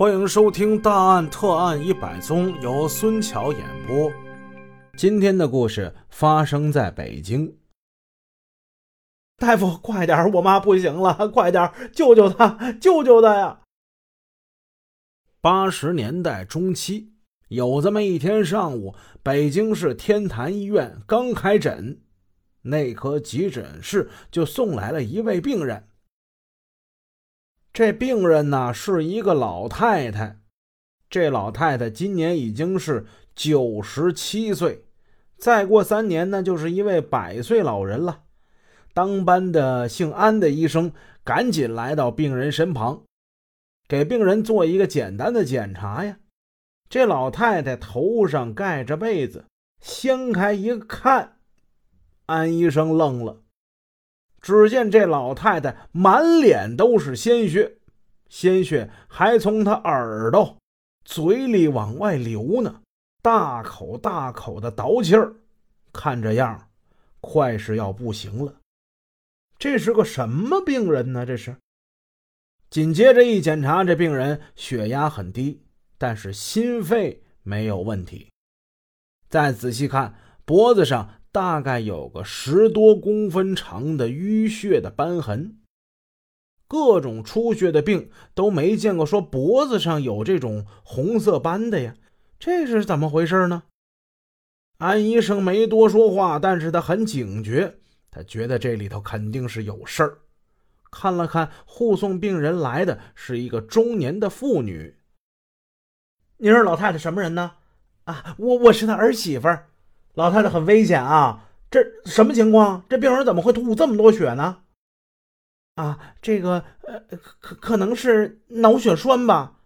欢迎收听《大案特案一百宗》，由孙桥演播。今天的故事发生在北京。大夫，快点，我妈不行了，快点救救她，救救她呀！八十年代中期，有这么一天上午，北京市天坛医院刚开诊，内科急诊室就送来了一位病人。这病人呢是一个老太太，这老太太今年已经是九十七岁，再过三年呢就是一位百岁老人了。当班的姓安的医生赶紧来到病人身旁，给病人做一个简单的检查呀。这老太太头上盖着被子，掀开一看，安医生愣了。只见这老太太满脸都是鲜血，鲜血还从她耳朵、嘴里往外流呢，大口大口的倒气儿，看这样，快是要不行了。这是个什么病人呢？这是。紧接着一检查，这病人血压很低，但是心肺没有问题。再仔细看，脖子上。大概有个十多公分长的淤血的斑痕，各种出血的病都没见过，说脖子上有这种红色斑的呀，这是怎么回事呢？安医生没多说话，但是他很警觉，他觉得这里头肯定是有事儿。看了看护送病人来的是一个中年的妇女，您是老太太什么人呢？啊，我我是他儿媳妇儿。老太太很危险啊！这什么情况？这病人怎么会吐这么多血呢？啊，这个呃，可可能是脑血栓吧。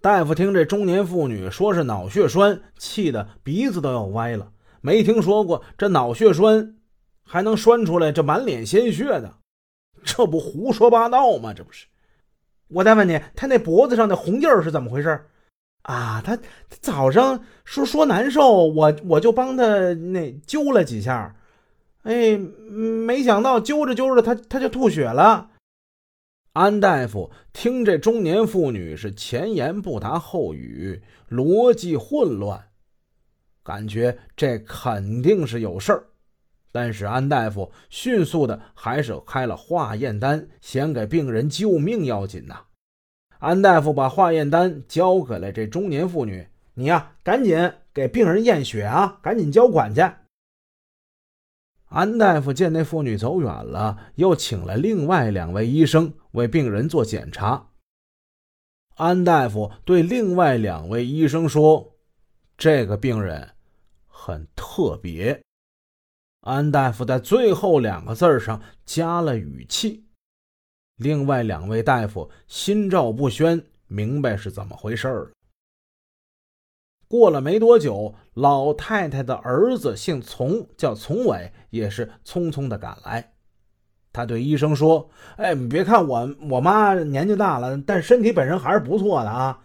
大夫听这中年妇女说是脑血栓，气得鼻子都要歪了。没听说过这脑血栓还能栓出来这满脸鲜血的，这不胡说八道吗？这不是？我再问你，他那脖子上的红印是怎么回事？啊，他早上说说难受，我我就帮他那揪了几下，哎，没想到揪着揪着他他就吐血了。安大夫听这中年妇女是前言不搭后语，逻辑混乱，感觉这肯定是有事儿。但是安大夫迅速的还是开了化验单，先给病人救命要紧呐。安大夫把化验单交给了这中年妇女：“你呀，赶紧给病人验血啊，赶紧交款去。”安大夫见那妇女走远了，又请了另外两位医生为病人做检查。安大夫对另外两位医生说：“这个病人很特别。”安大夫在最后两个字上加了语气。另外两位大夫心照不宣，明白是怎么回事了。过了没多久，老太太的儿子姓丛，叫丛伟，也是匆匆的赶来。他对医生说：“哎，你别看我我妈年纪大了，但身体本身还是不错的啊。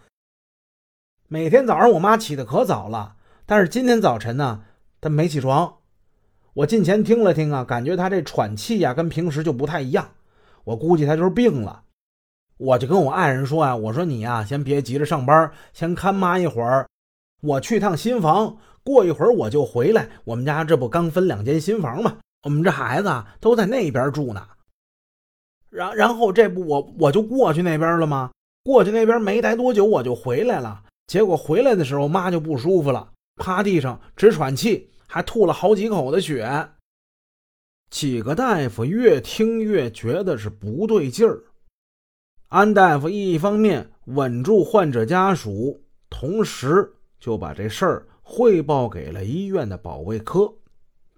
每天早上我妈起的可早了，但是今天早晨呢，她没起床。我近前听了听啊，感觉她这喘气呀，跟平时就不太一样。”我估计他就是病了，我就跟我爱人说啊，我说你呀，先别急着上班，先看妈一会儿，我去趟新房，过一会儿我就回来。我们家这不刚分两间新房吗？我们这孩子都在那边住呢。然然后这不我我就过去那边了吗？过去那边没待多久我就回来了，结果回来的时候妈就不舒服了，趴地上直喘气，还吐了好几口的血。几个大夫越听越觉得是不对劲儿。安大夫一方面稳住患者家属，同时就把这事儿汇报给了医院的保卫科，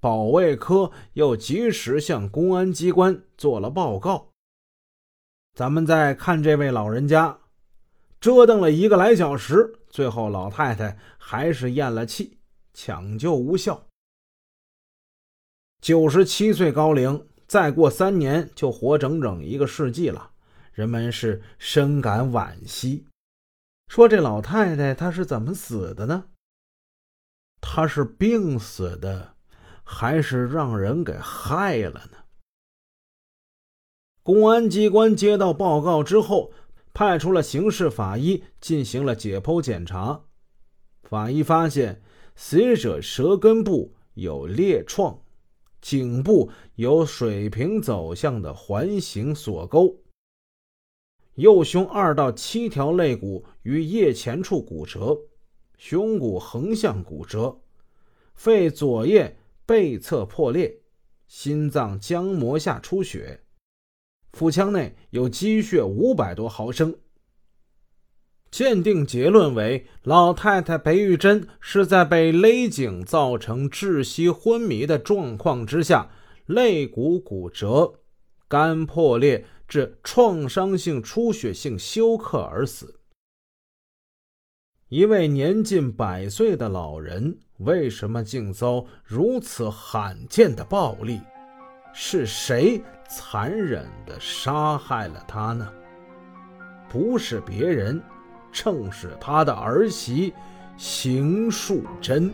保卫科又及时向公安机关做了报告。咱们再看这位老人家，折腾了一个来小时，最后老太太还是咽了气，抢救无效。九十七岁高龄，再过三年就活整整一个世纪了，人们是深感惋惜。说这老太太她是怎么死的呢？她是病死的，还是让人给害了呢？公安机关接到报告之后，派出了刑事法医进行了解剖检查。法医发现，死者舌根部有裂创，颈部有水平走向的环形锁沟，右胸二到七条肋骨于腋前处骨折，胸骨横向骨折，肺左叶背侧破裂，心脏浆膜下出血。腹腔内有积血五百多毫升。鉴定结论为：老太太裴玉珍是在被勒颈造成窒息昏迷的状况之下，肋骨骨折、肝破裂致创伤性出血性休克而死。一位年近百岁的老人，为什么竟遭如此罕见的暴力？是谁残忍地杀害了他呢？不是别人，正是他的儿媳邢淑贞。